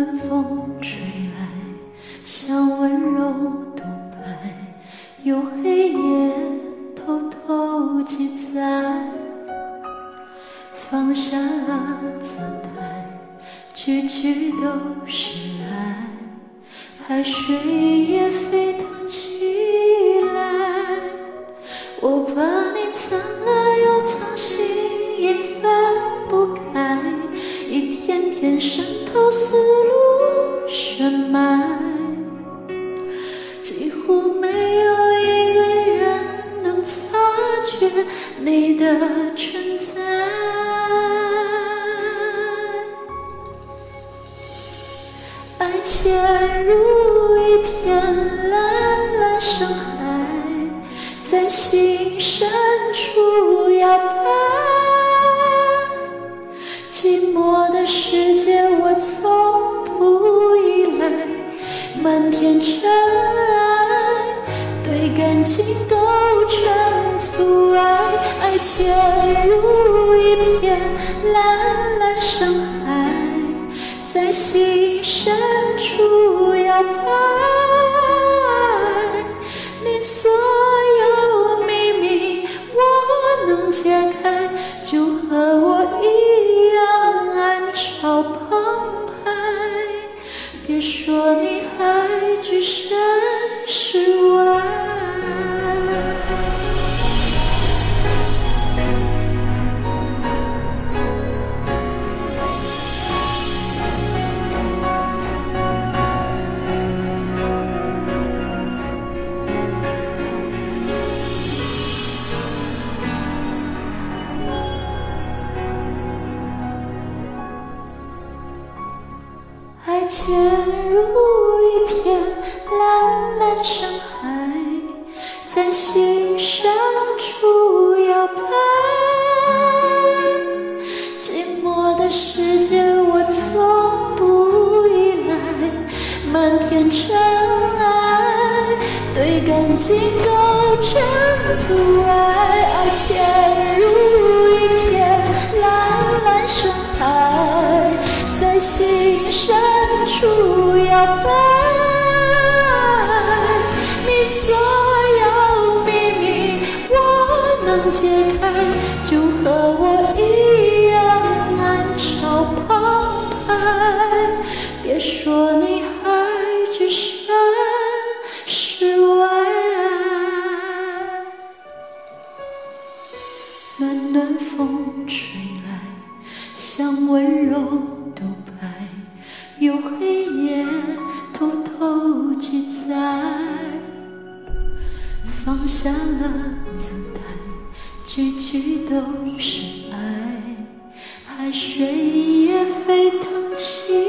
暖风吹来，像温柔独白，有黑夜偷偷记载。放下了姿态，句句都是爱，海水也飞埋，几乎没有一个人能察觉你的存在。爱潜入一片蓝蓝深海，在心深处漫天尘埃，对感情构成阻碍。爱潜入一片蓝蓝深海，在心深处摇摆。别说你还置身事外。潜入一片蓝蓝深海，在心深处摇摆。寂寞的世界，我从不依赖。漫天尘埃，对感情构成阻碍。爱潜入一片蓝蓝深海，在心深处摇摆。你所有秘密，我能解开，就和我一样暗潮澎湃。别说你还置身事外。暖暖风吹来，像温柔独白，有下了姿态，句句都是爱，海水也沸腾起